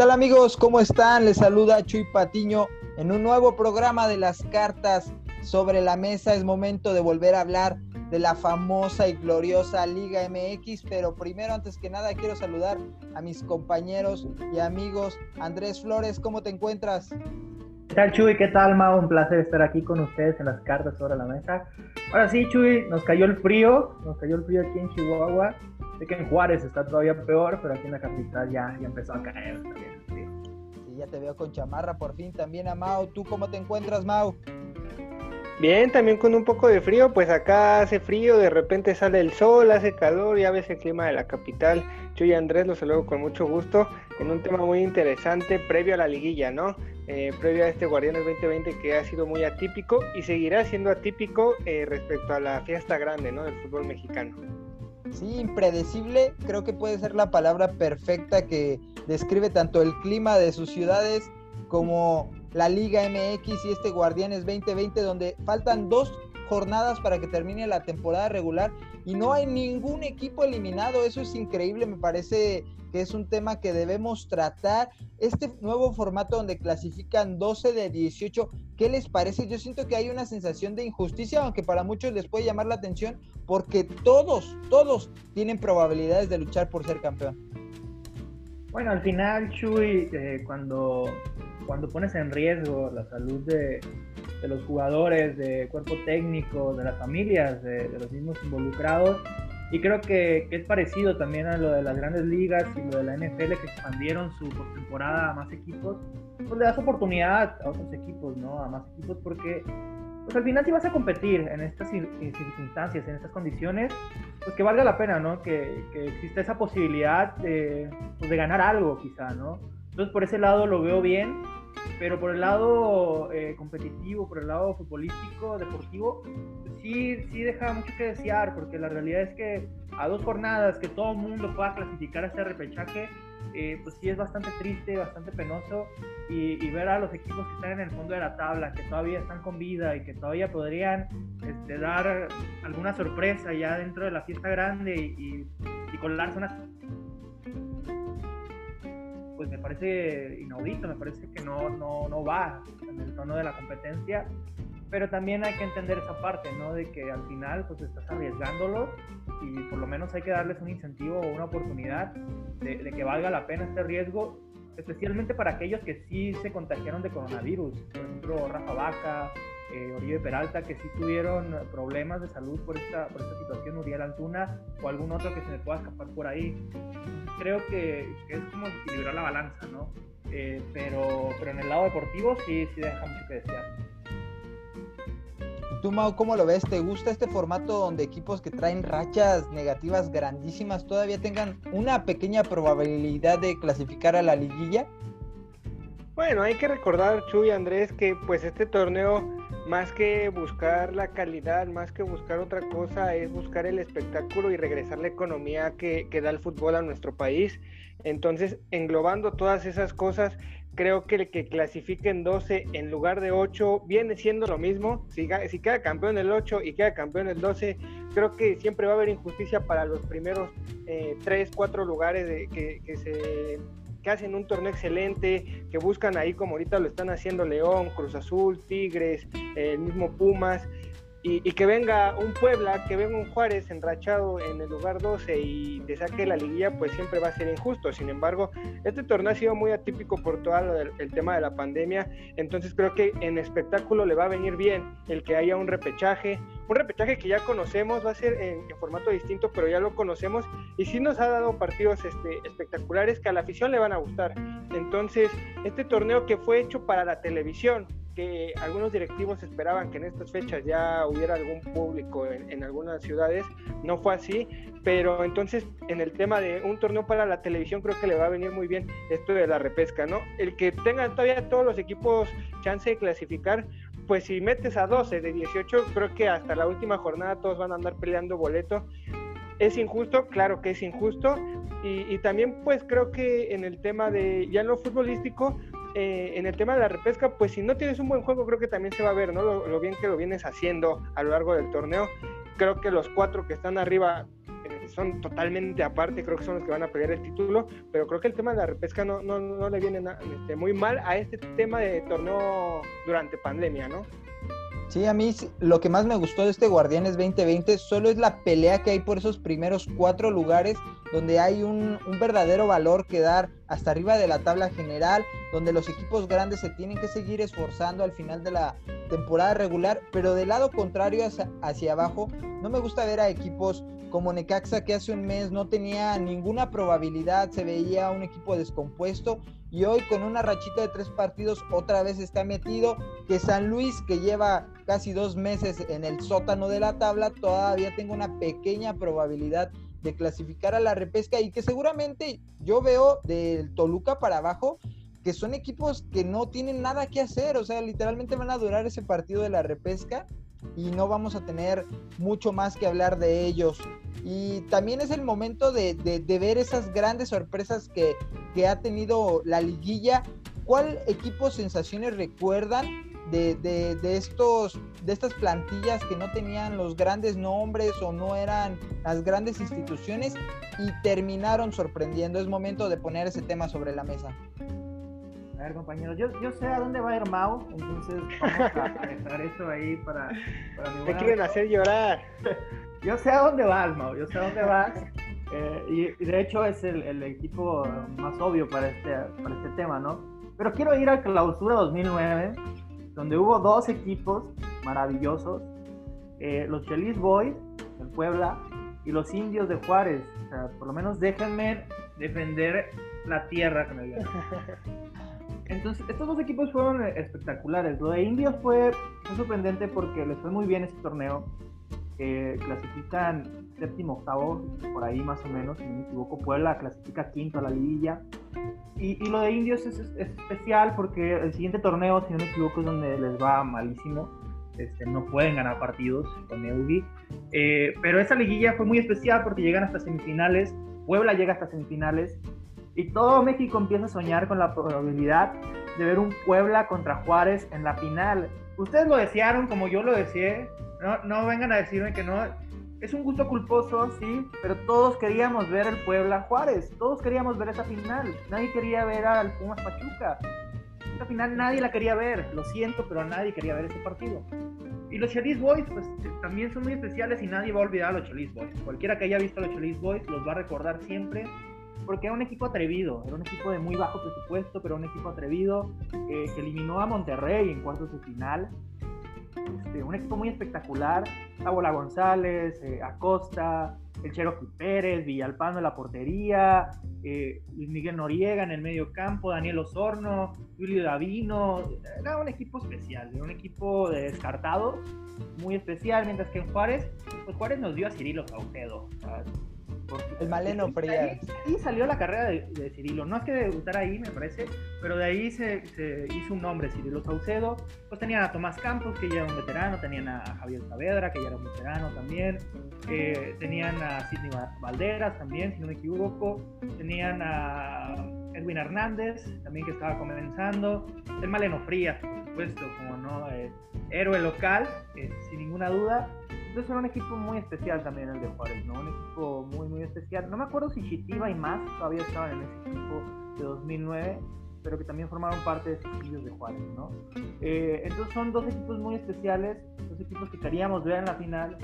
tal amigos? ¿Cómo están? Les saluda Chuy Patiño en un nuevo programa de las cartas sobre la mesa. Es momento de volver a hablar de la famosa y gloriosa Liga MX, pero primero, antes que nada, quiero saludar a mis compañeros y amigos. Andrés Flores, ¿cómo te encuentras? ¿Qué tal Chuy? ¿Qué tal Mao? Un placer estar aquí con ustedes en las cartas sobre la mesa. Ahora sí, Chuy, nos cayó el frío, nos cayó el frío aquí en Chihuahua. Sé que en Juárez está todavía peor, pero aquí en la capital ya, ya empezó a caer también el frío. Sí, ya te veo con chamarra por fin también a Mao. ¿Tú cómo te encuentras, Mao? Bien, también con un poco de frío, pues acá hace frío, de repente sale el sol, hace calor, ya ves el clima de la capital. Chuy Andrés, los saludo con mucho gusto en un tema muy interesante previo a la liguilla, ¿no? Eh, previo a este Guardianes 2020 que ha sido muy atípico y seguirá siendo atípico eh, respecto a la fiesta grande, ¿no? Del fútbol mexicano. Sí, impredecible, creo que puede ser la palabra perfecta que describe tanto el clima de sus ciudades como la Liga MX y este Guardianes 2020, donde faltan dos jornadas para que termine la temporada regular y no hay ningún equipo eliminado. Eso es increíble, me parece que es un tema que debemos tratar. Este nuevo formato donde clasifican 12 de 18, ¿qué les parece? Yo siento que hay una sensación de injusticia, aunque para muchos les puede llamar la atención, porque todos, todos tienen probabilidades de luchar por ser campeón. Bueno, al final, Chuy, eh, cuando cuando pones en riesgo la salud de, los jugadores, de cuerpo técnico, de las familias, de, los mismos involucrados. Y creo que, es parecido también a lo de las grandes ligas y lo de la NFL que expandieron su temporada a más equipos. Pues le das oportunidad a otros equipos, ¿no? A más equipos porque pues al final si vas a competir en estas circunstancias, en estas condiciones, pues que valga la pena, ¿no? Que, que exista esa posibilidad de, pues de ganar algo quizá, ¿no? Entonces por ese lado lo veo bien pero por el lado eh, competitivo, por el lado futbolístico, deportivo, sí, sí deja mucho que desear, porque la realidad es que a dos jornadas que todo el mundo pueda clasificar a este repechaje, eh, pues sí es bastante triste, bastante penoso, y, ver a los equipos que están en el fondo de la tabla, que todavía están con vida y que todavía podrían este, dar alguna sorpresa ya dentro de la fiesta grande y, y colarse una pues me parece inaudito, me parece que no, no, no va en el tono de la competencia, pero también hay que entender esa parte, ¿no? De que al final pues estás arriesgándolo y por lo menos hay que darles un incentivo o una oportunidad de, de que valga la pena este riesgo, especialmente para aquellos que sí se contagiaron de coronavirus, por ejemplo Rafa Vaca, eh, Oribe Peralta, que sí tuvieron problemas de salud por esta, por esta situación, Uriel Antuna o algún otro que se me pueda escapar por ahí. Creo que, es como equilibrar la balanza, ¿no? Eh, pero, pero en el lado deportivo sí, sí deja mucho que desear. ¿Tú, Mau, cómo lo ves? ¿Te gusta este formato donde equipos que traen rachas negativas grandísimas todavía tengan una pequeña probabilidad de clasificar a la liguilla? Bueno, hay que recordar, Chuy Andrés, que pues este torneo más que buscar la calidad, más que buscar otra cosa, es buscar el espectáculo y regresar la economía que, da el fútbol a nuestro país. Entonces, englobando todas esas cosas, creo que el que clasifiquen 12 en lugar de 8 viene siendo lo mismo. Si, si queda campeón el 8 y queda campeón el 12, creo que siempre va a haber injusticia para los primeros eh, 3, 4 lugares de, que, que se que hacen un torneo excelente, que buscan ahí como ahorita lo están haciendo León, Cruz Azul, Tigres, el mismo Pumas, y, que venga un Puebla, que venga un Juárez enrachado en el lugar 12 y te saque la liguilla, pues siempre va a ser injusto. Sin embargo, este torneo ha sido muy atípico por todo el tema de la pandemia, entonces creo que en espectáculo le va a venir bien el que haya un repechaje, un repechaje que ya conocemos, va a ser en, formato distinto, pero ya lo conocemos y sí nos ha dado partidos este, espectaculares que a la afición le van a gustar. Entonces, este torneo que fue hecho para la televisión, que algunos directivos esperaban que en estas fechas ya hubiera algún público en, algunas ciudades, no fue así, pero entonces en el tema de un torneo para la televisión creo que le va a venir muy bien esto de la repesca, ¿no? El que tengan todavía todos los equipos chance de clasificar, pues si metes a 12 de 18, creo que hasta la última jornada todos van a andar peleando boleto. ¿Es injusto? Claro que es injusto. Y, y también pues creo que en el tema de, ya en lo futbolístico, eh, en el tema de la repesca, pues si no tienes un buen juego, creo que también se va a ver, ¿no? Lo, bien que lo vienes haciendo a lo largo del torneo. Creo que los cuatro que están arriba, eh, son totalmente aparte, creo que son los que van a pelear el título, pero creo que el tema de la repesca no, no, no le viene este, muy mal a este tema de torneo durante pandemia, ¿no? Sí, a mí lo que más me gustó de este Guardianes 2020 solo es la pelea que hay por esos primeros cuatro lugares, donde hay un, un, verdadero valor que dar hasta arriba de la tabla general, donde los equipos grandes se tienen que seguir esforzando al final de la temporada regular, pero del lado contrario hacia, hacia abajo, no me gusta ver a equipos como Necaxa que hace un mes no tenía ninguna probabilidad, se veía un equipo descompuesto y hoy con una rachita de tres partidos otra vez está metido, que San Luis que lleva casi dos meses en el sótano de la tabla todavía tenga una pequeña probabilidad de clasificar a la repesca y que seguramente yo veo del Toluca para abajo que son equipos que no tienen nada que hacer, o sea, literalmente van a durar ese partido de la repesca y no vamos a tener mucho más que hablar de ellos. Y también es el momento de, ver esas grandes sorpresas que, que, ha tenido la liguilla. ¿Cuál equipo sensaciones recuerdan de, de, estos, de estas plantillas que no tenían los grandes nombres o no eran las grandes instituciones y terminaron sorprendiendo? Es momento de poner ese tema sobre la mesa. A ver, compañeros, yo, yo sé a dónde va a ir Mao, entonces vamos a dejar eso ahí para, para mi Te quieren hacer llorar. yo sé a dónde vas, Mao, yo sé a dónde vas. Eh, y, de hecho es el, el, equipo más obvio para este, para este tema, ¿no? Pero quiero ir a Clausura 2009, donde hubo dos equipos maravillosos, eh, los Chelis Boys, del Puebla, y los Indios de Juárez. O sea, por lo menos déjenme defender la tierra me dio. Entonces, estos dos equipos fueron eh, espectaculares. Lo de Indios fue, sorprendente porque les fue muy bien este torneo. clasifican séptimo, octavo, por ahí más o menos, si no me equivoco. Puebla clasifica quinto a la liguilla. Y, lo de Indios es, especial porque el siguiente torneo, si no me equivoco, es donde les va malísimo. Este, no pueden ganar partidos con Eugi. Eh, pero esa liguilla fue muy especial porque llegan hasta semifinales. Puebla llega hasta semifinales y todo México empieza a soñar con la probabilidad de ver un Puebla contra Juárez en la final. Ustedes lo desearon como yo lo deseé. No, no vengan a decirme que no. Es un gusto culposo, sí, pero todos queríamos ver el Puebla Juárez. Todos queríamos ver esa final. Nadie quería ver al Pumas Pachuca. Esa final nadie la quería ver. Lo siento, pero nadie quería ver ese partido. Y los Chelis Boys, pues también son muy especiales y nadie va a olvidar a los Chelis Boys. Cualquiera que haya visto a los Chelis Boys los va a recordar siempre porque era un equipo atrevido, era un equipo de muy bajo presupuesto, pero un equipo atrevido eh, que eliminó a Monterrey en cuartos de final. Este, un equipo muy espectacular, Tabola González, eh, Acosta, el Cherokee Pérez, Villalpando en la portería, eh, Miguel Noriega en el medio campo, Daniel Osorno, Julio Davino, era un equipo especial, era un equipo de descartados, muy especial, mientras que en Juárez, pues Juárez nos dio a Cirilo Cautedo, el Maleno Frías. Y salió la carrera de, Cirilo. No es que debutara ahí, me parece, pero de ahí se, hizo un nombre, Cirilo Saucedo. Pues tenían a Tomás Campos, que ya era un veterano, tenían a Javier Saavedra, que ya era un veterano también. Eh, tenían a Sidney Valderas también, si no me equivoco. Tenían a Edwin Hernández, también que estaba comenzando. El Maleno Frías, por supuesto, como no, eh, héroe local, eh, sin ninguna duda. Entonces era un equipo muy especial también el de Juárez, ¿no? Un equipo muy, muy especial. No me acuerdo si Chitiba y más todavía estaban en ese equipo de 2009, pero que también formaron parte de esos de Juárez, ¿no? Eh, entonces son dos equipos muy especiales, dos equipos que queríamos ver en la final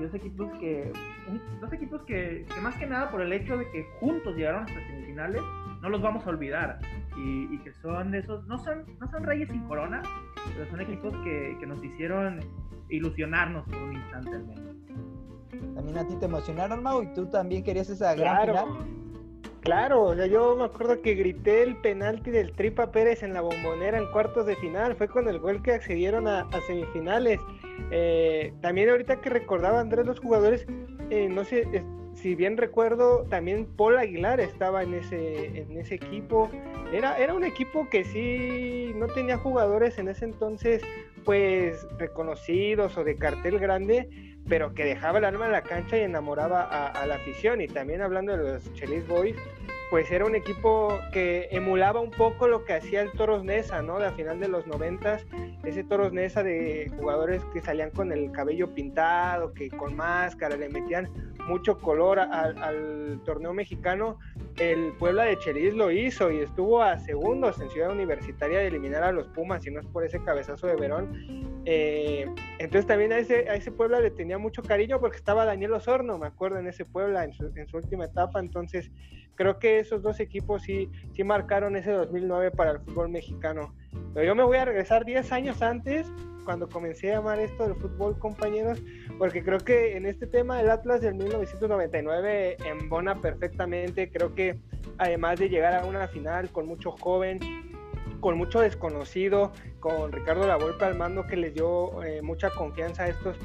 y dos equipos que, dos equipos que, que más que nada por el hecho de que juntos llegaron hasta semifinales, no los vamos a olvidar. Y, que son esos, no son, no son reyes sin corona, pero son equipos que, que nos hicieron ilusionarnos por un instante al menos. También a ti te emocionaron, Mau, y tú también querías esa gran final. Claro, yo me acuerdo que grité el penalti del Tripa Pérez en la bombonera en cuartos de final, fue con el gol que accedieron a, semifinales. Eh, también ahorita que recordaba Andrés los jugadores, eh, no sé, si bien recuerdo, también Paul Aguilar estaba en ese, en ese equipo. Era, era un equipo que sí no tenía jugadores en ese entonces pues reconocidos o de cartel grande, pero que dejaba el alma en la cancha y enamoraba a, la afición. Y también hablando de los Chelis Boys, pues era un equipo que emulaba un poco lo que hacía el Toros Nesa, ¿no? De a final de los noventas, ese Toros Nesa de jugadores que salían con el cabello pintado, que con máscara, le metían mucho color al torneo mexicano, el Puebla de Chelis lo hizo y estuvo a segundos en Ciudad Universitaria de eliminar a los Pumas, y no es por ese cabezazo de Verón. Eh, entonces también a ese, a ese Puebla le tenía mucho cariño porque estaba Daniel Osorno, me acuerdo, en ese Puebla su, en su última etapa. Entonces creo que esos dos equipos sí, sí marcaron ese 2009 para el fútbol mexicano. Pero yo me voy a regresar 10 años antes cuando comencé a amar esto del fútbol, compañeros, porque creo que en este tema el Atlas del 1999 embona perfectamente, creo que además de llegar a una final con mucho joven, con mucho desconocido, con Ricardo Lavolpe al mando que les dio eh, mucha confianza a estos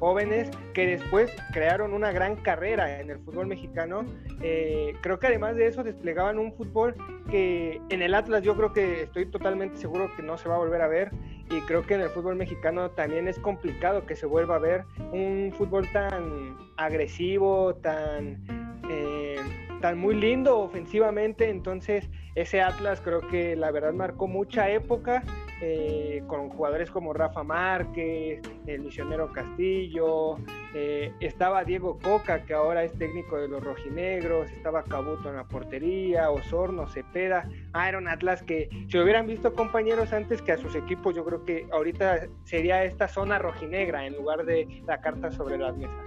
jóvenes que después crearon una gran carrera en el fútbol mexicano. Eh, creo que además de eso desplegaban un fútbol que en el Atlas yo creo que estoy totalmente seguro que no se va a volver a ver y creo que en el fútbol mexicano también es complicado que se vuelva a ver un fútbol tan agresivo, tan, eh, tan muy lindo ofensivamente. Entonces ese Atlas creo que la verdad marcó mucha época eh, con jugadores como Rafa Márquez, el misionero Castillo, eh, estaba Diego Coca, que ahora es técnico de los rojinegros, estaba Cabuto en la portería, Osorno, Cepeda, Aaron Atlas, que si lo hubieran visto compañeros antes que a sus equipos, yo creo que ahorita sería esta zona rojinegra en lugar de la carta sobre las mesas.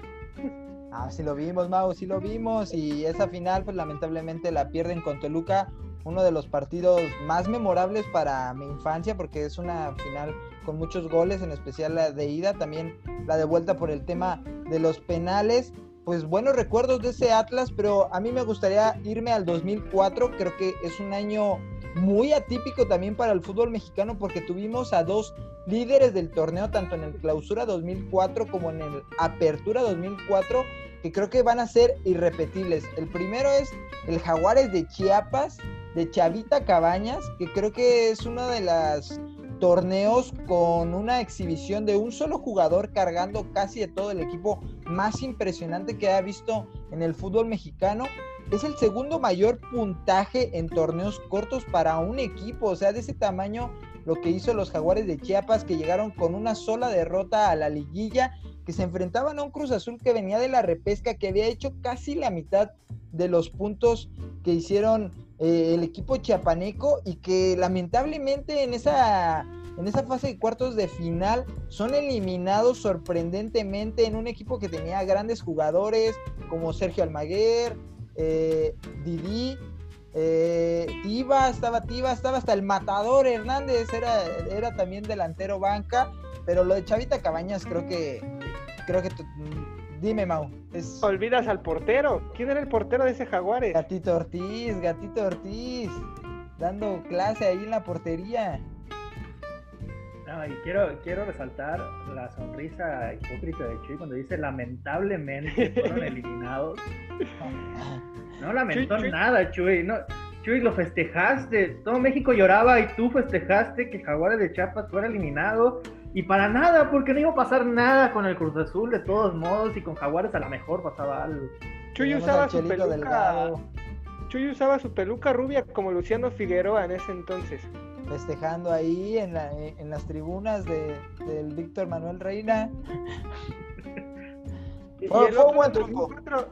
Ah, sí lo vimos, Mau, sí lo vimos. Y esa final, pues lamentablemente la pierden con Toluca uno de los partidos más memorables para mi infancia porque es una final con muchos goles, en especial la de ida, también la de vuelta por el tema de los penales. Pues buenos recuerdos de ese Atlas, pero a mí me gustaría irme al 2004, creo que es un año muy atípico también para el fútbol mexicano porque tuvimos a dos líderes del torneo, tanto en el clausura 2004 como en el apertura 2004, que creo que van a ser irrepetibles. El primero es el Jaguares de Chiapas, de Chavita Cabañas, que creo que es uno de los torneos con una exhibición de un solo jugador cargando casi de todo el equipo más impresionante que ha visto en el fútbol mexicano. Es el segundo mayor puntaje en torneos cortos para un equipo, o sea, de ese tamaño lo que hizo los Jaguares de Chiapas que llegaron con una sola derrota a la liguilla, que se enfrentaban a un Cruz Azul que venía de la repesca, que había hecho casi la mitad de los puntos que hicieron eh, el equipo chiapaneco y que lamentablemente en esa, en esa fase de cuartos de final son eliminados sorprendentemente en un equipo que tenía grandes jugadores como Sergio Almaguer, eh, Didi, eh, Tiva, estaba Tiva, estaba hasta el Matador Hernández, era, era también delantero banca, pero lo de Chavita Cabañas creo que creo que Dime, Mau. Olvidas al portero. ¿Quién era el portero de ese Jaguares? Gatito Ortiz, Gatito Ortiz. Dando clase ahí en la portería. No, y quiero, quiero resaltar la sonrisa hipócrita de Chuy cuando dice lamentablemente fueron eliminados. No lamentó nada, Chuy. No, Chuy, lo festejaste. Todo México lloraba y tú festejaste que Jaguares de Chiapas fuera eliminado y para nada, porque no iba a pasar nada con el Cruz Azul de todos modos y con Jaguares a lo mejor pasaba algo. Chuy usaba su peluca. Chuy usaba su peluca rubia como Luciano Figueroa en ese entonces. Festejando ahí en, la, en las tribunas de, del Víctor Manuel Reina. Y, el otro 2004,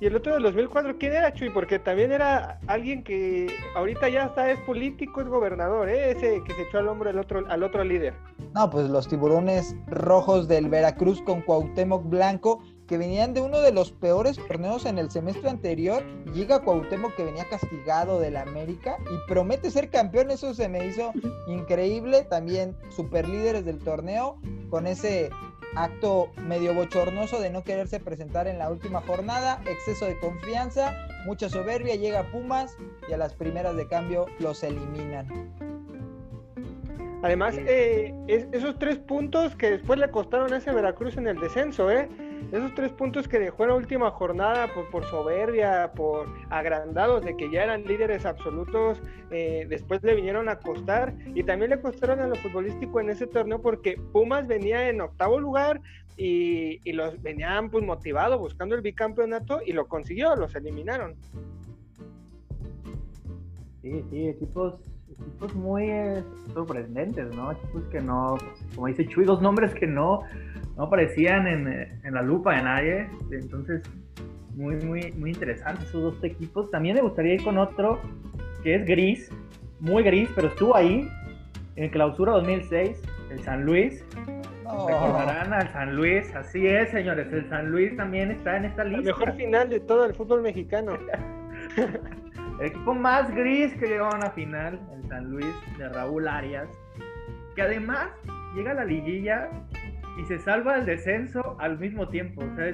y, el otro del 2004, ¿quién era Chuy? Porque también era alguien que ahorita ya está, es político, es gobernador, ¿eh? ese que se echó al hombro al otro, al otro líder. No, pues los tiburones rojos del Veracruz con Cuauhtémoc Blanco, que venían de uno de los peores torneos en el semestre anterior. Llega Cuauhtémoc que venía castigado del América y promete ser campeón. Eso se me hizo increíble. También super líderes del torneo con ese acto medio bochornoso de no quererse presentar en la última jornada, exceso de confianza, mucha soberbia, llega Pumas y a las primeras de cambio los eliminan. Además, eh, esos tres puntos que después le costaron a ese Veracruz en el descenso, ¿eh? Esos tres puntos que dejó en la última jornada por, soberbia, por agrandados de que ya eran líderes absolutos, eh, después le vinieron a costar y también le costaron a lo futbolístico en ese torneo porque Pumas venía en octavo lugar y, y los venían pues motivados buscando el bicampeonato y lo consiguió, los eliminaron. Sí, sí, equipos, equipos muy eh, sorprendentes, ¿no? Equipos que no, como dice Chuy, dos nombres que no, no aparecían en, eh, en la lupa de nadie. Entonces, muy, muy, muy interesante esos dos equipos. También me gustaría ir con otro que es gris, muy gris, pero estuvo ahí en clausura 2006, el San Luis. Oh. Recordarán al San Luis, así es, señores. El San Luis también está en esta lista. El mejor final de todo el fútbol mexicano. el equipo más gris que llegó a una final, el San Luis de Raúl Arias, que además llega a la liguilla y se salva el descenso al mismo tiempo. O sea,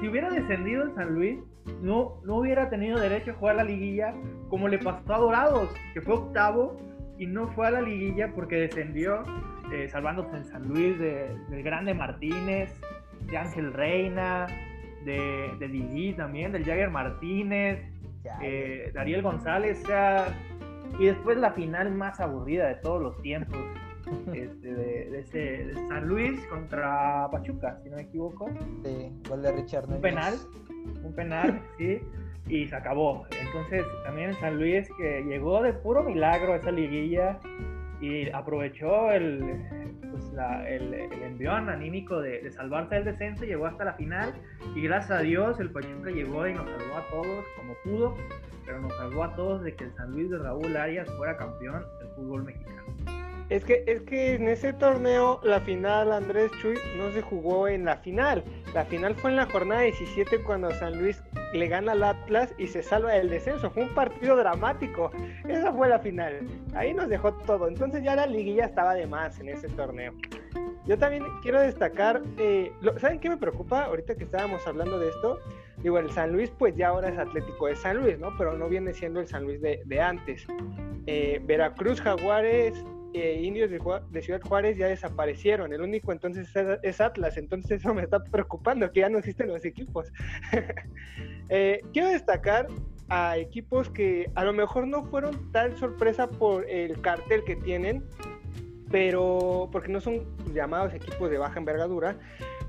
si hubiera descendido el San Luis, no, no hubiera tenido derecho a jugar la liguilla como le pasó a Dorados, que fue octavo y no fue a la liguilla porque descendió, eh, salvándose en San Luis de, del Grande Martínez, de Ángel Reina, de, de también, del Jagger Martínez, eh, Dariel González, y después la final más aburrida de todos los tiempos. Este, de, ese, San Luis contra Pachuca, si no me equivoco. Sí, gol de Richard Un penal, un penal, sí, y se acabó. Entonces, también San Luis que llegó de puro milagro a esa liguilla y aprovechó el, pues el, envión anímico de, salvarse del descenso, llegó hasta la final y gracias a Dios el Pachuca llegó y nos salvó a todos como pudo, pero nos salvó a todos de que el San Luis de Raúl Arias fuera campeón del fútbol mexicano. Es que, es que en ese torneo la final Andrés Chuy no se jugó en la final. La final fue en la jornada 17 cuando San Luis le gana al Atlas y se salva del descenso. Fue un partido dramático. Esa fue la final. Ahí nos dejó todo. Entonces ya la liguilla estaba de más en ese torneo. Yo también quiero destacar, eh, ¿saben qué me preocupa ahorita que estábamos hablando de esto? Digo, el San Luis pues ya ahora es Atlético de San Luis, ¿no? Pero no viene siendo el San Luis de, antes. Eh, Veracruz, Jaguares, indios de, Ciudad Juárez ya desaparecieron. El único entonces es, Atlas, entonces eso me está preocupando, que ya no existen los equipos. Eh, quiero destacar a equipos que a lo mejor no fueron tan sorpresa por el cartel que tienen, pero porque no son llamados equipos de baja envergadura,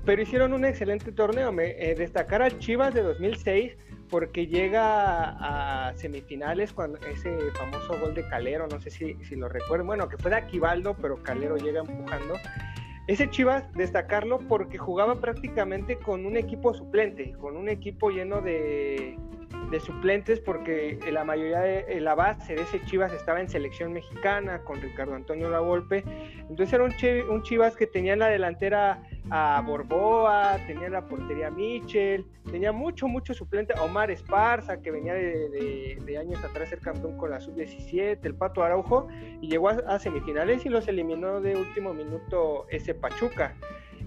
pero hicieron un excelente torneo. Me, eh, destacar a Chivas de 2006 porque llega a semifinales cuando ese famoso gol de Calero, no sé si, si lo recuerdo, bueno, que fue de Aquivaldo, pero Calero llega empujando. Ese Chivas, destacarlo porque jugaba prácticamente con un equipo suplente, con un equipo lleno de, de suplentes, porque la mayoría de la base de ese Chivas estaba en selección mexicana, con Ricardo Antonio Lavolpe. Entonces era un, Chivas que tenía en la delantera a Borboa, tenía la portería Michel, tenía mucho, mucho suplente, Omar Esparza, que venía de, años atrás ser campeón con la sub-17, el Pato Araujo, y llegó a, semifinales y los eliminó de último minuto ese Pachuca.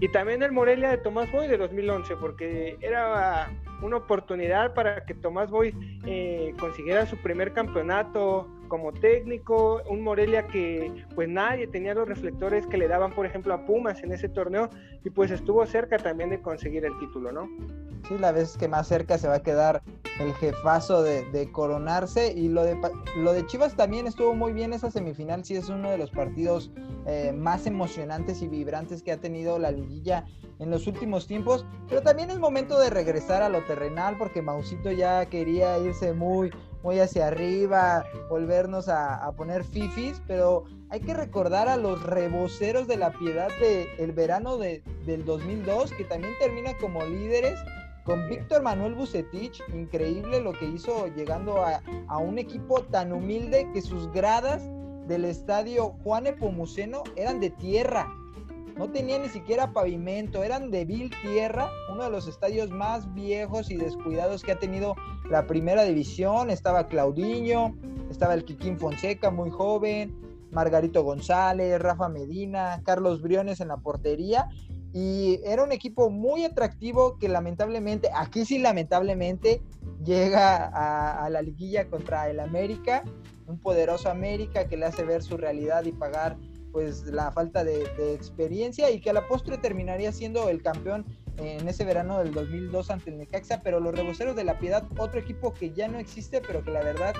Y también el Morelia de Tomás Boy de 2011, porque era una oportunidad para que Tomás Boy eh, consiguiera su primer campeonato como técnico, un Morelia que pues nadie tenía los reflectores que le daban, por ejemplo, a Pumas en ese torneo y pues estuvo cerca también de conseguir el título, ¿no? Sí, la vez que más cerca se va a quedar el jefazo de, coronarse y lo de, lo de Chivas también estuvo muy bien esa semifinal, sí es uno de los partidos eh, más emocionantes y vibrantes que ha tenido la liguilla en los últimos tiempos, pero también es momento de regresar a lo terrenal porque Mausito ya quería irse muy, muy hacia arriba, volvernos a, poner fifis, pero hay que recordar a los reboceros de la piedad del el verano de, del 2002, que también termina como líderes, con Víctor Manuel Bucetich, increíble lo que hizo llegando a, a un equipo tan humilde que sus gradas del estadio Juan Epomuceno eran de tierra, no tenía ni siquiera pavimento, eran de vil tierra, uno de los estadios más viejos y descuidados que ha tenido la primera división. Estaba Claudiño, estaba el Quiquín Fonseca, muy joven, Margarito González, Rafa Medina, Carlos Briones en la portería. Y era un equipo muy atractivo que lamentablemente, aquí sí lamentablemente, llega a, a la liguilla contra el América, un poderoso América que le hace ver su realidad y pagar pues la falta de, experiencia y que a la postre terminaría siendo el campeón en ese verano del 2002 ante el Necaxa, pero los Reboceros de la Piedad, otro equipo que ya no existe, pero que la verdad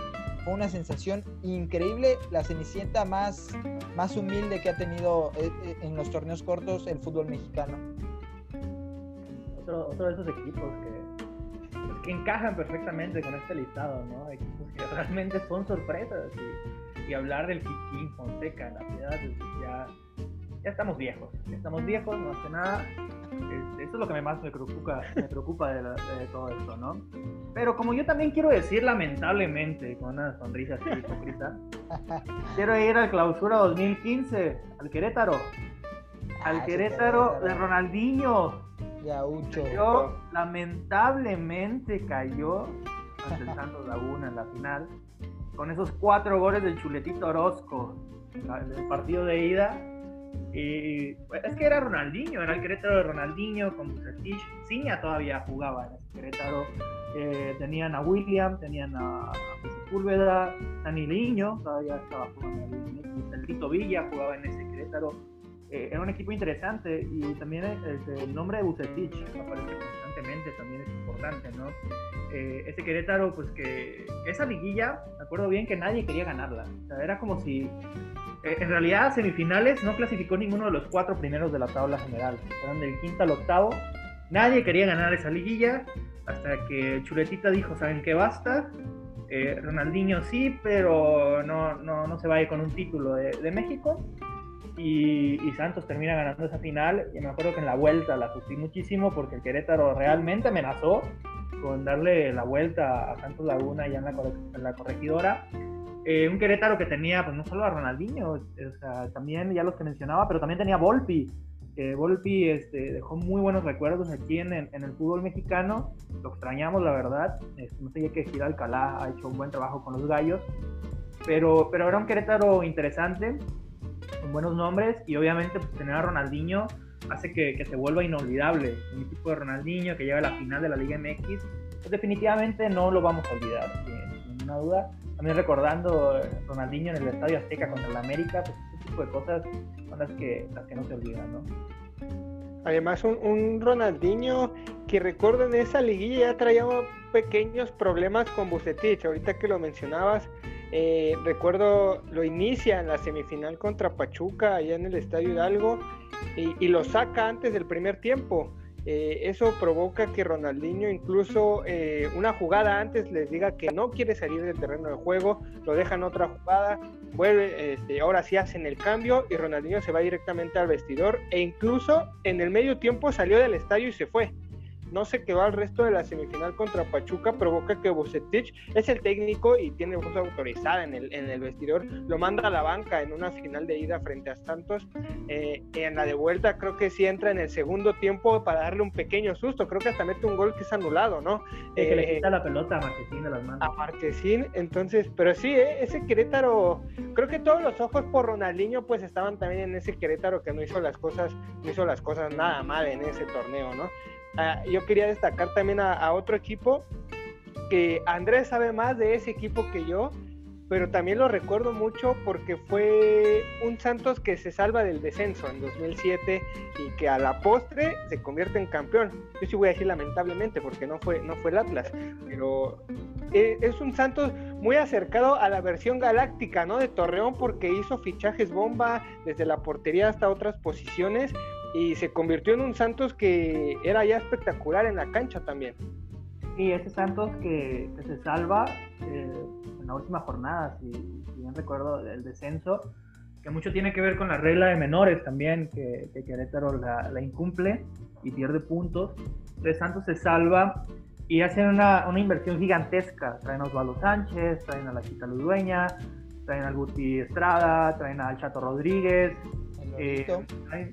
fue una sensación increíble, la cenicienta más, más humilde que ha tenido eh, eh, en los torneos cortos el fútbol mexicano. Otro, otro de esos equipos que que encajan perfectamente con este listado, ¿no? Equipos que realmente son sorpresas. Y, hablar del Kikín, Fonseca, la ciudad, ya, ya estamos viejos. Ya estamos viejos, no hace nada. Este, eso es lo que más me preocupa, me preocupa de, todo esto, ¿no? Pero como yo también quiero decir, lamentablemente, con una sonrisa así hipócrita, quiero ir al clausura 2015, al Querétaro. Al ah, Querétaro de Ronaldinho. Gaucho. lamentablemente cayó ante el Santos Laguna en la final. Con esos cuatro goles del chuletito Orozco en el partido de ida. Y es que era Ronaldinho, era el Querétaro de Ronaldinho con Bucetich. Ciña todavía jugaba en ese Querétaro. Eh, tenían a William, tenían a, Sepúlveda, Liño, todavía estaba jugando. El Villa jugaba en ese Querétaro eh, era un equipo interesante y también el, nombre de Bucetich aparece también es importante, ¿no? Eh, ese Querétaro, pues que esa liguilla, me acuerdo bien que nadie quería ganarla, o sea, era como si, eh, en realidad semifinales no clasificó ninguno de los cuatro primeros de la tabla general, fueron del quinto al octavo, nadie quería ganar esa liguilla, hasta que Chuletita dijo, ¿saben qué basta? Ronaldinho sí, pero no, no, no se va a ir con un título de, de México y, Santos termina ganando esa final. Y me acuerdo que en la vuelta la sufrí muchísimo porque el Querétaro realmente amenazó con darle la vuelta a Santos Laguna ya en la, corregidora. Eh, un Querétaro que tenía, pues no solo a Ronaldinho, o sea, también ya los que mencionaba, pero también tenía Volpi. Volpi este, dejó muy buenos recuerdos aquí en, en, el fútbol mexicano. Lo extrañamos, la verdad. Este, no sé que Gil Alcalá ha hecho un buen trabajo con los gallos. Pero, pero era un Querétaro interesante con buenos nombres y obviamente pues, tener a Ronaldinho hace que, que, se vuelva inolvidable. Un equipo de Ronaldinho que llega a la final de la Liga MX, pues definitivamente no lo vamos a olvidar, sin, ninguna duda. También recordando eh, Ronaldinho en el Estadio Azteca contra el América, pues este tipo de cosas son las que, las que no se olvidan, ¿no? Además, un, un Ronaldinho que recuerden esa liguilla ya traía pequeños problemas con Bucetich. Ahorita que lo mencionabas, eh, recuerdo, lo inicia en la semifinal contra Pachuca, allá en el Estadio Hidalgo, y, lo saca antes del primer tiempo. Eh, eso provoca que Ronaldinho incluso eh, una jugada antes les diga que no quiere salir del terreno de juego, lo dejan otra jugada, vuelve, este, ahora sí hacen el cambio y Ronaldinho se va directamente al vestidor e incluso en el medio tiempo salió del estadio y se fue no se quedó al resto de la semifinal contra Pachuca, provoca que Bucetich es el técnico y tiene voz autorizada en el, en el vestidor, lo manda a la banca en una final de ida frente a Santos. Eh, en la de vuelta creo que sí entra en el segundo tiempo para darle un pequeño susto, creo que hasta mete un gol que es anulado, ¿no? que le eh, quita la pelota a Marquesín de las manos. A Marquesín, entonces, pero sí, eh, ese Querétaro, creo que todos los ojos por Ronaldinho pues estaban también en ese Querétaro que no hizo las cosas, no hizo las cosas nada mal en ese torneo, ¿no? Ah, yo quería destacar también a, otro equipo que Andrés sabe más de ese equipo que yo, pero también lo recuerdo mucho porque fue un Santos que se salva del descenso en 2007 y que a la postre se convierte en campeón. Yo sí voy a decir lamentablemente porque no fue, no fue el Atlas, pero eh, es un Santos muy acercado a la versión galáctica, ¿no? De Torreón porque hizo fichajes bomba desde la portería hasta otras posiciones y se convirtió en un Santos que era ya espectacular en la cancha también. Y ese Santos que, se salva eh, en la última jornada, si, bien recuerdo, el descenso, que mucho tiene que ver con la regla de menores también, que, que Querétaro la, incumple y pierde puntos. Entonces Santos se salva y hacen una, una inversión gigantesca. Traen a Osvaldo Sánchez, traen a la Chica Ludueña, traen al Guti Estrada, traen al Chato Rodríguez, eh,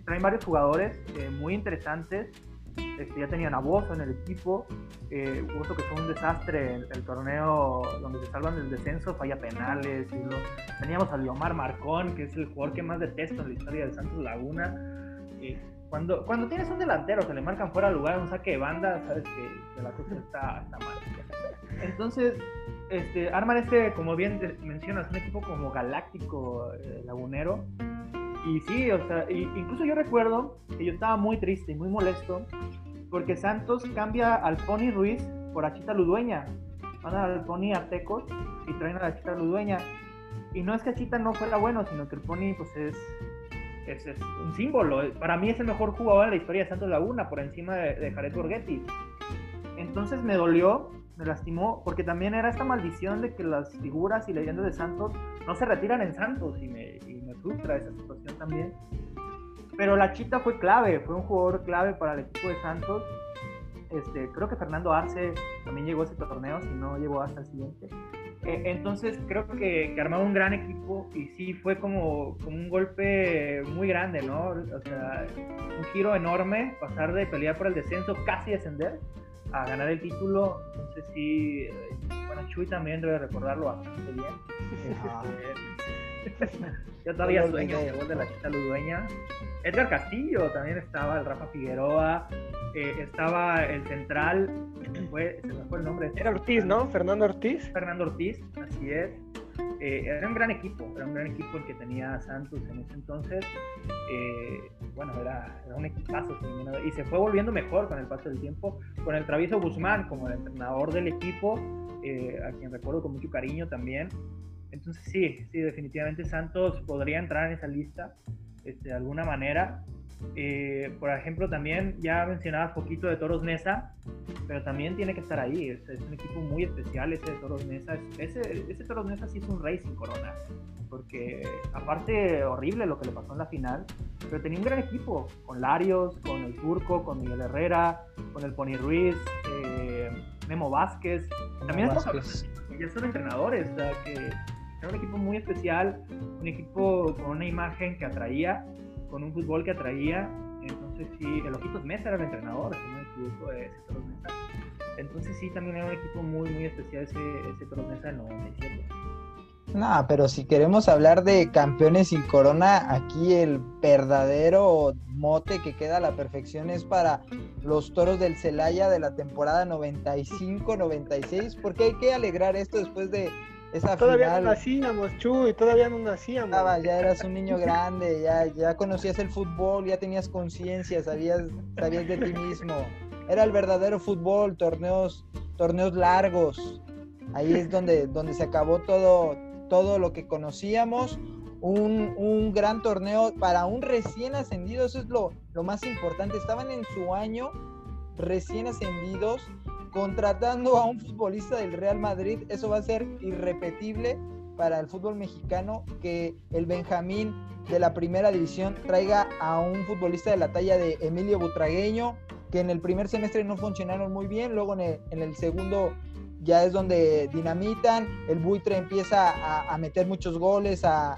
traen, varios jugadores eh, muy interesantes. Este, ya tenían a Bozo en el equipo. Eh, Bozo que fue un desastre el, el, torneo donde se salvan del descenso, falla penales. Y teníamos a Liomar Marcón, que es el jugador que más detesto en la historia del Santos Laguna. Eh, cuando, cuando tienes un delantero que le marcan fuera de lugar, un saque de banda, sabes que, la cosa está, está, mal. Entonces, este, arman este, como bien mencionas, un equipo como galáctico lagunero y sí, o sea, incluso yo recuerdo que yo estaba muy triste y muy molesto porque Santos cambia al Pony Ruiz por Achita Ludueña. Van al Pony Artecos y traen a Achita Ludueña. Y no es que Achita no fuera bueno, sino que el Pony pues es, es, un símbolo. Para mí es el mejor jugador en la historia de Santos Laguna, por encima de, de Jared Borghetti. entonces me dolió, me lastimó, porque también era esta maldición de que las figuras y leyendas de Santos no se retiran en Santos y y me frustra esa situación también. Pero la Chita fue clave, fue un jugador clave para el equipo de Santos. Este, creo que Fernando Arce también llegó a ese torneo, si no llegó hasta el siguiente. Eh, entonces creo que, que, armaba un gran equipo y sí fue como, como, un golpe muy grande, ¿no? O sea, un giro enorme, pasar de pelear por el descenso, casi descender, a ganar el título. Entonces sí, eh, bueno, Chuy también debe recordarlo bastante bien. Ah. Yo todavía sueño el gol de la Chita Ludueña. Edgar Castillo también estaba, el Rafa Figueroa, eh, estaba el central, fue, se me fue el nombre. Era Ortiz, ¿no? Fernando Ortiz. Fernando Ortiz, así es. Eh, era un gran equipo, era un gran equipo el que tenía Santos en ese entonces. Eh, bueno, era, era, un equipazo y se fue volviendo mejor con el paso del tiempo, con el Travieso Guzmán como el entrenador del equipo, a quien recuerdo con mucho cariño también. Entonces sí, sí, definitivamente Santos podría entrar en esa lista este, de alguna manera. Eh, por ejemplo, también ya mencionabas poquito de Toros Nesa, pero también tiene que estar ahí. Es, un equipo muy especial ese de Toros Nesa. Ese, ese Toros Nesa sí es un rey sin corona, porque aparte horrible lo que le pasó en la final, pero tenía un gran equipo, con Larios, con el Turco, con Miguel Herrera, con el Pony Ruiz, eh, Memo Vázquez. También Vázquez. ya son entrenadores, o sea, que era un equipo muy especial, un equipo con una imagen que atraía, con un fútbol que atraía. Entonces sí, el Ojitos Mesa era el entrenador, si no me equivoco, de ese Toros Mesa. Entonces sí, también era un equipo muy, muy especial ese, ese Toros Mesa del 97. No, pero si queremos hablar de campeones sin corona, aquí el verdadero mote que queda a la perfección es para los toros del Celaya de la temporada 95-96, porque hay que alegrar esto después de todavía no nacíamos, Chuy, todavía no nacíamos. ya eras un niño grande, ya, ya conocías el fútbol, ya tenías conciencia, sabías, sabías de ti mismo. Era el verdadero fútbol, torneos, torneos largos. Ahí es donde, donde se acabó todo, todo lo que conocíamos. Un, un, gran torneo para un recién ascendido, eso es lo, lo más importante. Estaban en su año recién ascendidos contratando a un futbolista del Real Madrid, eso va a ser irrepetible para el fútbol mexicano que el Benjamín de la primera división traiga a un futbolista de la talla de Emilio Butragueño, que en el primer semestre no funcionaron muy bien, luego en el, segundo ya es donde dinamitan, el buitre empieza a, meter muchos goles, a,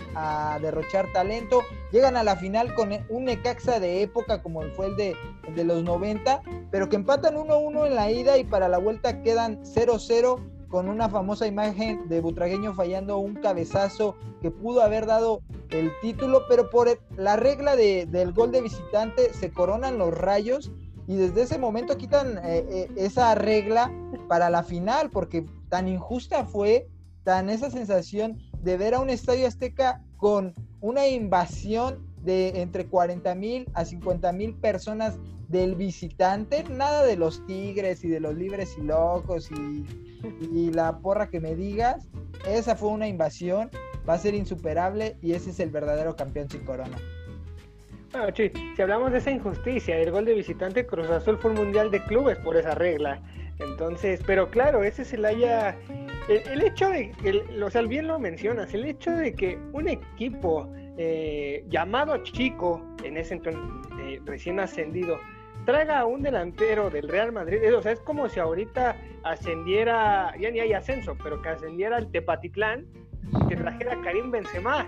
derrochar talento, llegan a la final con un Necaxa de época como fue el de, de los 90, pero que empatan 1-1 en la ida y para la vuelta quedan 0-0 con una famosa imagen de Butragueño fallando un cabezazo que pudo haber dado el título, pero por la regla del gol de visitante se coronan los rayos y desde ese momento quitan eh, eh, esa regla para la final, porque tan injusta fue, tan esa sensación de ver a un estadio azteca con una invasión de entre 40 mil a 50 mil personas del visitante, nada de los tigres y de los libres y locos y, y la porra que me digas, esa fue una invasión, va a ser insuperable y ese es el verdadero campeón sin corona. Si hablamos de esa injusticia, el gol de visitante Cruz Azul fue un mundial de clubes por esa regla. Entonces, pero claro, ese se la haya. El, hecho de, el, o sea, bien lo mencionas, el hecho de que un equipo eh, llamado Chico, en ese entonces eh, recién ascendido, traiga a un delantero del Real Madrid, o sea, es como si ahorita ascendiera, ya ni hay ascenso, pero que ascendiera al Tepatitlán, que trajera a Karim Benzema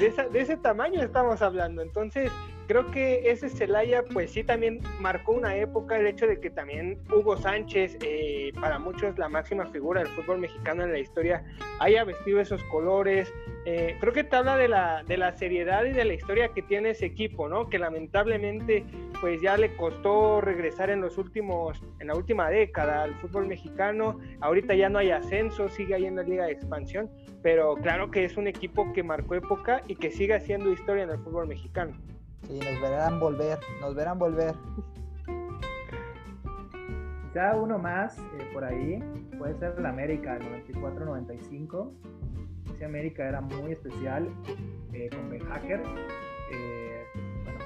de, ese tamaño estamos hablando. Entonces, creo que ese Celaya, pues sí, también marcó una época el hecho de que también Hugo Sánchez, eh, para muchos la máxima figura del fútbol mexicano en la historia, haya vestido esos colores. Eh, creo que te habla de la, de la seriedad y de la historia que tiene ese equipo, ¿no? Que lamentablemente, pues ya le costó regresar en los últimos, en la última década al fútbol mexicano. Ahorita ya no hay ascenso, sigue ahí en la Liga de Expansión pero claro que es un equipo que marcó época y que sigue haciendo historia en el fútbol mexicano. Sí, nos verán volver, nos verán volver. Quizá uno más eh, por ahí, puede ser el América, el 94-95. Ese América era muy especial eh, con Ben Hacker. Eh, bueno,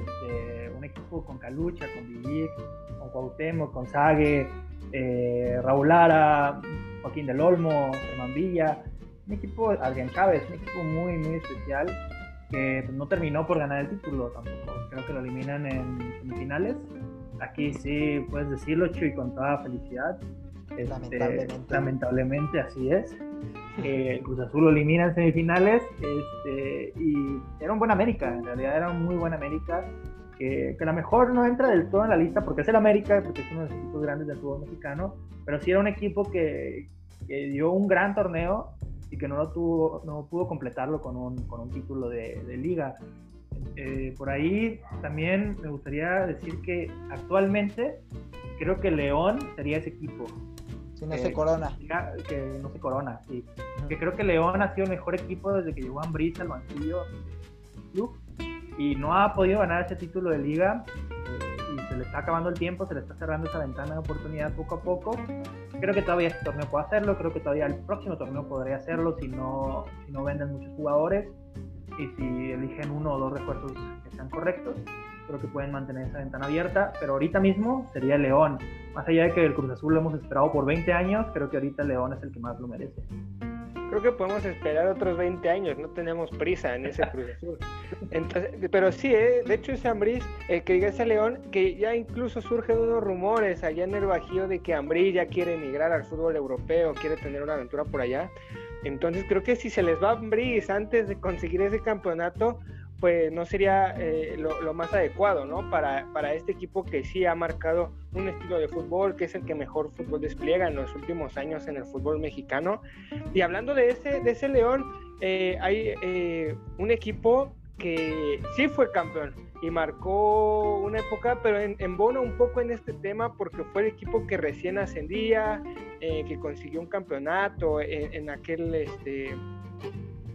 este, un equipo con Calucha, con Villic, con Cuauhtémoc, con Sague, Raúl Lara, Joaquín del Olmo, Germán Villa, un equipo, Adrián Chávez, un equipo muy, muy especial que no terminó por ganar el título tampoco. Creo que lo eliminan en semifinales. Aquí sí puedes decirlo, Chuy, con toda felicidad. Este, lamentablemente. lamentablemente. así es. el Cruz Azul lo elimina en semifinales este, y era un buen América, en realidad era un muy buen América. Que, que a lo mejor no entra del todo en la lista porque es el América, porque es uno de los equipos grandes del fútbol mexicano, pero sí era un equipo que, que dio un gran torneo y que no, lo tuvo, no pudo completarlo con un, con un título de, de liga. Eh, por ahí también me gustaría decir que actualmente creo que León sería ese equipo. Si no se corona. Que no se corona, sí. Que creo que León ha sido el mejor equipo desde que llegó Ambriz al banquillo club y no ha podido ganar ese título de liga y se le está acabando el tiempo, se le está cerrando esa ventana de oportunidad poco a poco. Creo que todavía este torneo puede hacerlo, creo que todavía el próximo torneo podría hacerlo si no, si no venden muchos jugadores y si eligen uno o dos refuerzos que sean correctos. Creo que pueden mantener esa ventana abierta, pero ahorita mismo sería León. Más allá de que el Cruz Azul lo hemos esperado por 20 años, creo que ahorita León es el que más lo merece creo que podemos esperar otros 20 años, no tenemos prisa en ese Cruz Azul. Entonces, pero sí, ¿eh? de hecho es Ambriz el que diga ese León, que ya incluso surgen unos rumores allá en el Bajío de que Ambriz ya quiere emigrar al fútbol europeo, quiere tener una aventura por allá. Entonces creo que si se les va a Ambriz antes de conseguir ese campeonato, pues no sería eh, lo, más adecuado, ¿no? Para, para este equipo que sí ha marcado un estilo de fútbol que es el que mejor fútbol despliega en los últimos años en el fútbol mexicano. Y hablando de ese, de ese León, eh, hay eh, un equipo que sí fue campeón y marcó una época, pero en, bono un poco en este tema porque fue el equipo que recién ascendía, que consiguió un campeonato en, en aquel, este,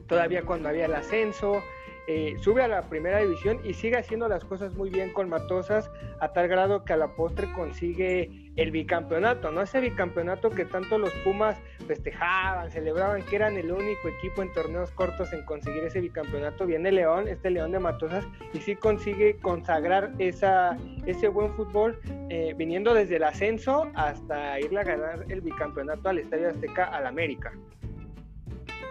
todavía cuando había el ascenso. Eh, sube a la primera división y sigue haciendo las cosas muy bien con Matosas, a tal grado que a la postre consigue el bicampeonato, ¿no? Ese bicampeonato que tanto los Pumas festejaban, celebraban que eran el único equipo en torneos cortos en conseguir ese bicampeonato. Viene León, este León de Matosas, y sí consigue consagrar esa, ese buen fútbol, eh, viniendo desde el ascenso hasta irle a ganar el bicampeonato al Estadio Azteca al América.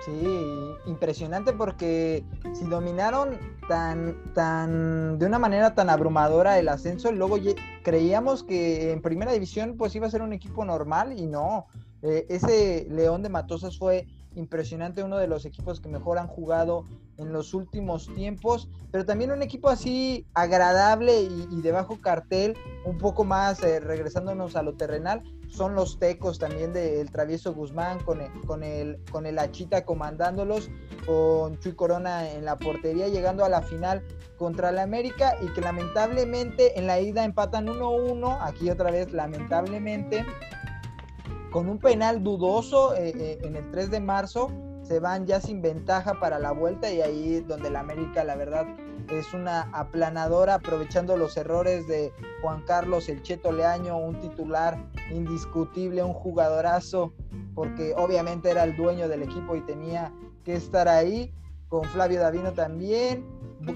Sí, impresionante porque si dominaron tan, tan, de una manera tan abrumadora el ascenso, luego creíamos que en primera división pues iba a ser un equipo normal y no. Eh, ese León de Matosas fue impresionante, uno de los equipos que mejor han jugado en los últimos tiempos, pero también un equipo así agradable y, de bajo cartel, un poco más eh, regresándonos a lo terrenal, son los tecos también del travieso Guzmán con el, con el, con el Achita comandándolos, con Chuy Corona en la portería, llegando a la final contra el América y que lamentablemente en la ida empatan 1-1, aquí otra vez lamentablemente, con un penal dudoso eh, eh, en el 3 de marzo, se van ya sin ventaja para la vuelta y ahí donde el América la verdad es una aplanadora aprovechando los errores de Juan Carlos El Cheto Leaño, un titular indiscutible, un jugadorazo, porque obviamente era el dueño del equipo y tenía que estar ahí, con Flavio Davino también,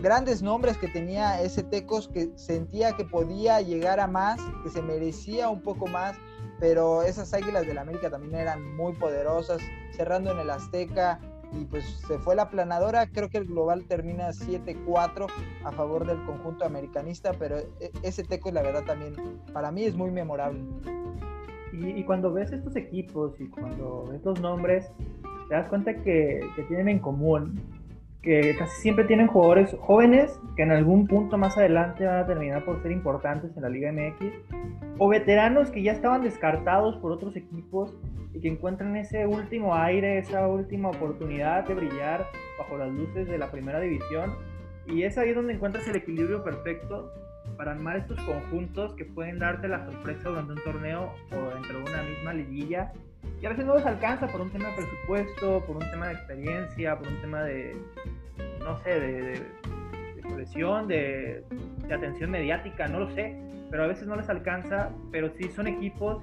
grandes nombres que tenía ese Tecos que sentía que podía llegar a más, que se merecía un poco más, pero esas Águilas del América también eran muy poderosas, cerrando en el Azteca, y pues se fue la planadora. Creo que el global termina 7-4 a favor del conjunto americanista, pero e, ese teco, la verdad, también para mí es muy memorable. Y, cuando ves estos equipos y cuando ves los nombres, te das cuenta que, que tienen en común que casi siempre tienen jugadores jóvenes que en algún punto más adelante van a terminar por ser importantes en la Liga MX, o veteranos que ya estaban descartados por otros equipos y que encuentran ese último aire, esa última oportunidad de brillar bajo las luces de la primera división. Y es ahí donde encuentras el equilibrio perfecto para armar estos conjuntos que pueden darte la sorpresa durante un torneo o dentro de una misma liguilla. Y a veces no les alcanza por un tema de presupuesto, por un tema de experiencia, por un tema de, no sé, de, de, de atención mediática, no lo sé. Pero a veces no les alcanza, pero sí son equipos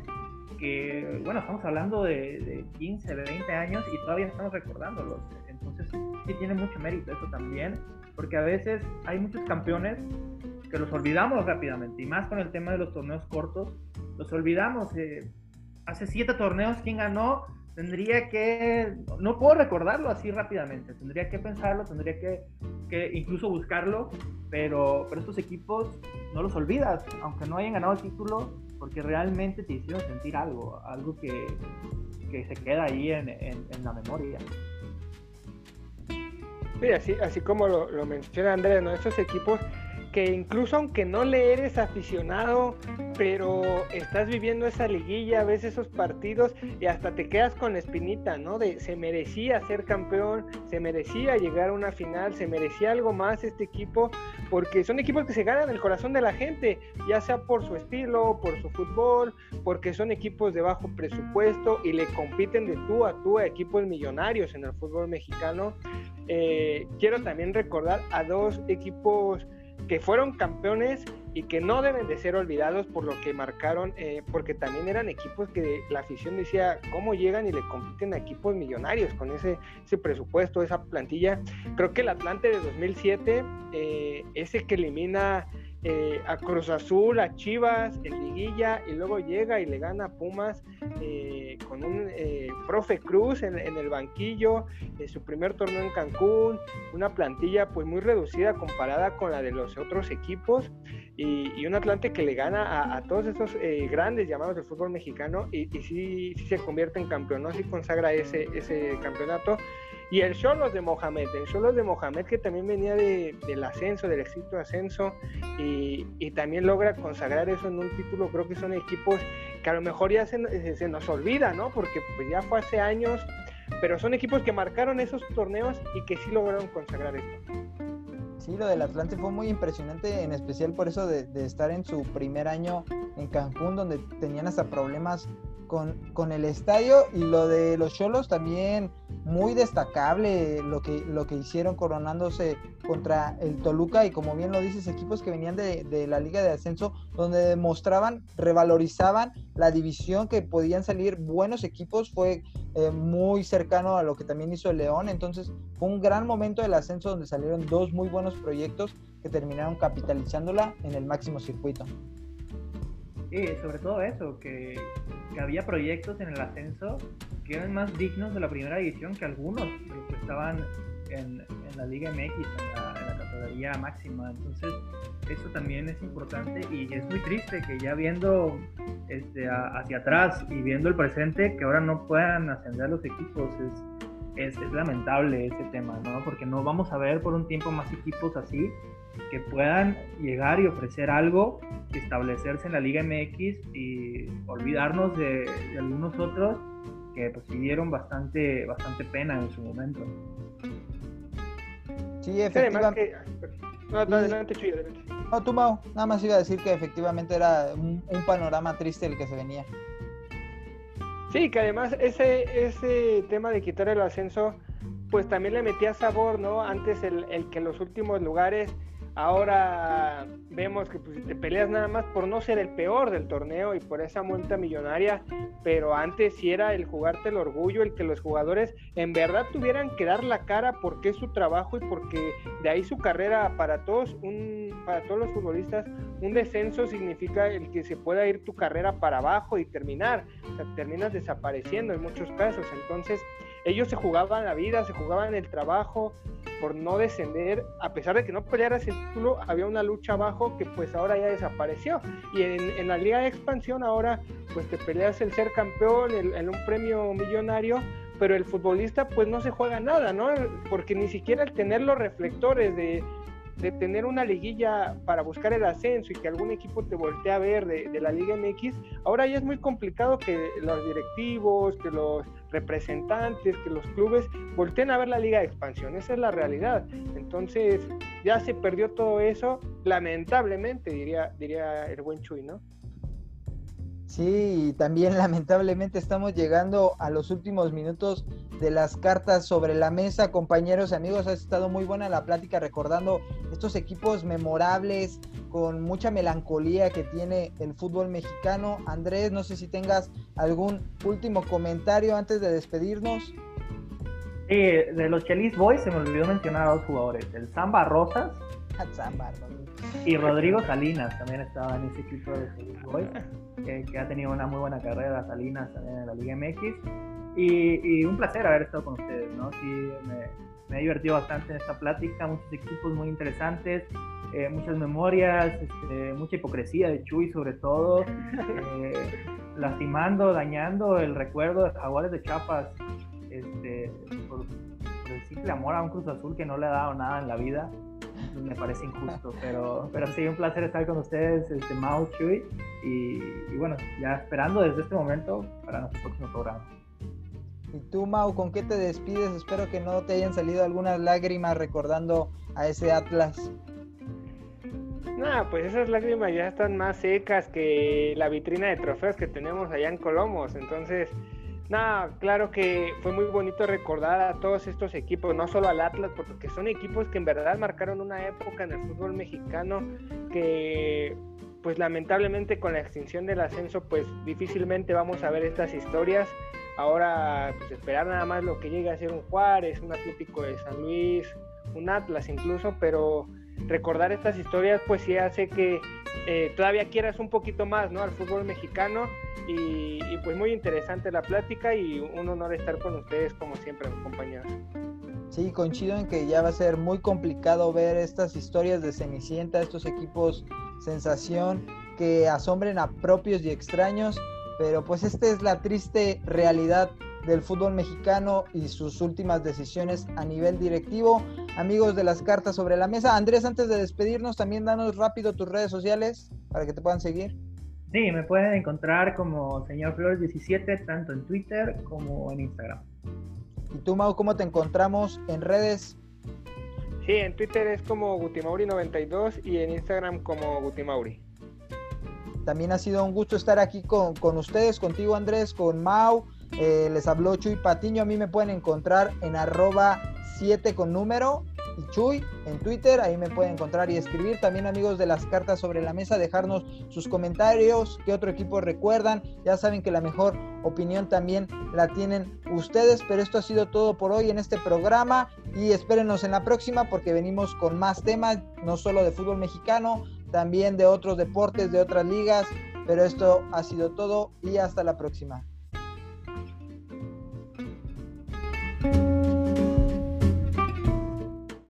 que, bueno, estamos hablando de, de 15, de 20 años y todavía estamos recordándolos. Entonces, sí tiene mucho mérito eso también, porque a veces hay muchos campeones que los olvidamos rápidamente, y más con el tema de los torneos cortos, los olvidamos. Eh, hace siete torneos, ¿quién ganó? Tendría que, no puedo recordarlo así rápidamente, tendría que pensarlo, tendría que, que incluso buscarlo, pero, pero estos equipos no los olvidas, aunque no hayan ganado el título, porque realmente te hicieron sentir algo, algo que, que se queda ahí en, en, la memoria. Sí, así, así como lo, lo menciona Andrés, ¿no? Estos equipos que incluso aunque no le eres aficionado, pero estás viviendo esa liguilla, ves esos partidos y hasta te quedas con la espinita, ¿no? De se merecía ser campeón, se merecía llegar a una final, se merecía algo más este equipo, porque son equipos que se ganan el corazón de la gente, ya sea por su estilo, por su fútbol, porque son equipos de bajo presupuesto y le compiten de tú a tú a equipos millonarios en el fútbol mexicano. Eh, quiero también recordar a dos equipos que fueron campeones y que no deben de ser olvidados por lo que marcaron, eh, porque también eran equipos que la afición decía cómo llegan y le compiten a equipos millonarios con ese, ese presupuesto, esa plantilla. Creo que el Atlante de 2007, eh, ese que elimina eh, a Cruz Azul, a Chivas, en Liguilla, y luego llega y le gana a Pumas eh, con un eh, profe Cruz en, el banquillo, su primer torneo en Cancún, una plantilla pues muy reducida comparada con la de los otros equipos, y, un Atlante que le gana a, todos esos grandes llamados del fútbol mexicano, y, y sí, se convierte en campeón, ¿no? Sí consagra ese, ese campeonato. Y el Cholos de Mohamed, el Cholos de Mohamed que también venía del ascenso, del éxito ascenso, y, también logra consagrar eso en un título. Creo que son equipos que a lo mejor ya se, se nos olvida, ¿no? Porque pues ya fue hace años, pero son equipos que marcaron esos torneos y que sí lograron consagrar esto. Sí, lo del Atlante fue muy impresionante, en especial por eso de, de estar en su primer año en Cancún, donde tenían hasta problemas con, el estadio y lo de los Cholos también muy destacable lo que, lo que hicieron coronándose contra el Toluca y como bien lo dices, equipos que venían de, de la Liga de Ascenso donde demostraban, revalorizaban la división que podían salir buenos equipos, fue eh, muy cercano a lo que también hizo el León, entonces fue un gran momento del ascenso donde salieron dos muy buenos proyectos que terminaron capitalizándola en el máximo circuito. Sí, sobre todo eso, que, había proyectos en el ascenso que eran más dignos de la primera división que algunos que estaban en, la Liga MX, en la, categoría máxima. Entonces, eso también es importante y es muy triste que ya viendo este, hacia atrás y viendo el presente, que ahora no puedan ascender los equipos, es, es, es lamentable ese tema, ¿no? Porque no vamos a ver por un tiempo más equipos así que puedan llegar y ofrecer algo, establecerse en la Liga MX y olvidarnos de, algunos otros que pues dieron bastante, bastante pena en su momento. Sí, efectivamente. No, adelante, No, tú, Mau, nada más iba a decir que efectivamente era un, panorama triste el que se venía. Sí, que además ese, ese tema de quitar el ascenso, pues también le metía sabor, ¿no? Antes el, el que en los últimos lugares Ahora vemos que pues, te peleas nada más por no ser el peor del torneo y por esa multa millonaria, pero antes sí era el jugarte el orgullo, el que los jugadores en verdad tuvieran que dar la cara porque es su trabajo y porque de ahí su carrera para todos, un, para todos los futbolistas, un descenso significa el que se pueda ir tu carrera para abajo y terminar, o sea, terminas desapareciendo en muchos casos, entonces ellos se jugaban la vida, se jugaban el trabajo por no descender, a pesar de que no pelearas el título, había una lucha abajo que pues ahora ya desapareció. Y en, la liga de expansión ahora pues te peleas el ser campeón, en un premio millonario, pero el futbolista pues no se juega nada, ¿no? Porque ni siquiera el tener los reflectores de, de tener una liguilla para buscar el ascenso y que algún equipo te voltee a ver de, de, la Liga MX, ahora ya es muy complicado que los directivos, que los representantes, que los clubes volteen a ver la Liga de Expansión. Esa es la realidad. Entonces, ya se perdió todo eso, lamentablemente, diría, diría el buen Chuy, ¿no? Sí, y también lamentablemente estamos llegando a los últimos minutos de las cartas sobre la mesa. Compañeros y amigos, ha estado muy buena la plática recordando estos equipos memorables con mucha melancolía que tiene el fútbol mexicano. Andrés, no sé si tengas algún último comentario antes de despedirnos. Sí, de los Chelis Boys se me olvidó mencionar a dos jugadores, el Samba Rosas y Rodrigo Salinas también estaba en ese equipo de Boys, que, que, ha tenido una muy buena carrera, Salinas también en la Liga MX. Y, y un placer haber estado con ustedes, ¿no? Sí, me, me he divertido bastante en esta plática, muchos equipos muy interesantes, eh, muchas memorias, este, mucha hipocresía de Chuy sobre todo, eh, lastimando, dañando el recuerdo de Jaguares de Chiapas este, por, el simple amor a un Cruz Azul que no le ha dado nada en la vida. Me parece injusto, pero, pero sí, un placer estar con ustedes, este, Mao, Chuy, y, y bueno, ya esperando desde este momento para nuestro próximo programa. Y tú, Mau, ¿con qué te despides? Espero que no te hayan salido algunas lágrimas recordando a ese Atlas. No, pues esas lágrimas ya están más secas que la vitrina de trofeos que tenemos allá en Colomos. Entonces, nada, claro que fue muy bonito recordar a todos estos equipos, no solo al Atlas, porque son equipos que en verdad marcaron una época en el fútbol mexicano que pues lamentablemente con la extinción del ascenso pues difícilmente vamos a ver estas historias. Ahora, pues esperar nada más lo que llegue a ser un Juárez, un Atlético de San Luis, un Atlas incluso, pero recordar estas historias pues sí hace que eh, todavía quieras un poquito más ¿no? al fútbol mexicano y, pues muy interesante la plática y un honor estar con ustedes como siempre compañeros. Sí, coincido en que ya va a ser muy complicado ver estas historias de Cenicienta, estos equipos sensación que asombren a propios y extraños pero pues esta es la triste realidad del fútbol mexicano y sus últimas decisiones a nivel directivo. Amigos de las cartas sobre la mesa, Andrés, antes de despedirnos, también danos rápido tus redes sociales para que te puedan seguir. Sí, me pueden encontrar como señor Flores 17, tanto en Twitter como en Instagram. ¿Y tú, Mau, cómo te encontramos en redes? Sí, en Twitter es como Gutimauri92 y en Instagram como Gutimauri. También ha sido un gusto estar aquí con, ustedes, contigo Andrés, con Mau. Eh, les habló Chuy Patiño. A mí me pueden encontrar en arroba 7 con número y Chuy en Twitter. Ahí me pueden encontrar y escribir. También amigos de las cartas sobre la mesa, dejarnos sus comentarios, qué otro equipo recuerdan. Ya saben que la mejor opinión también la tienen ustedes. Pero esto ha sido todo por hoy en este programa y espérenos en la próxima porque venimos con más temas, no solo de fútbol mexicano, también de otros deportes, de otras ligas. Pero esto ha sido todo y hasta la próxima.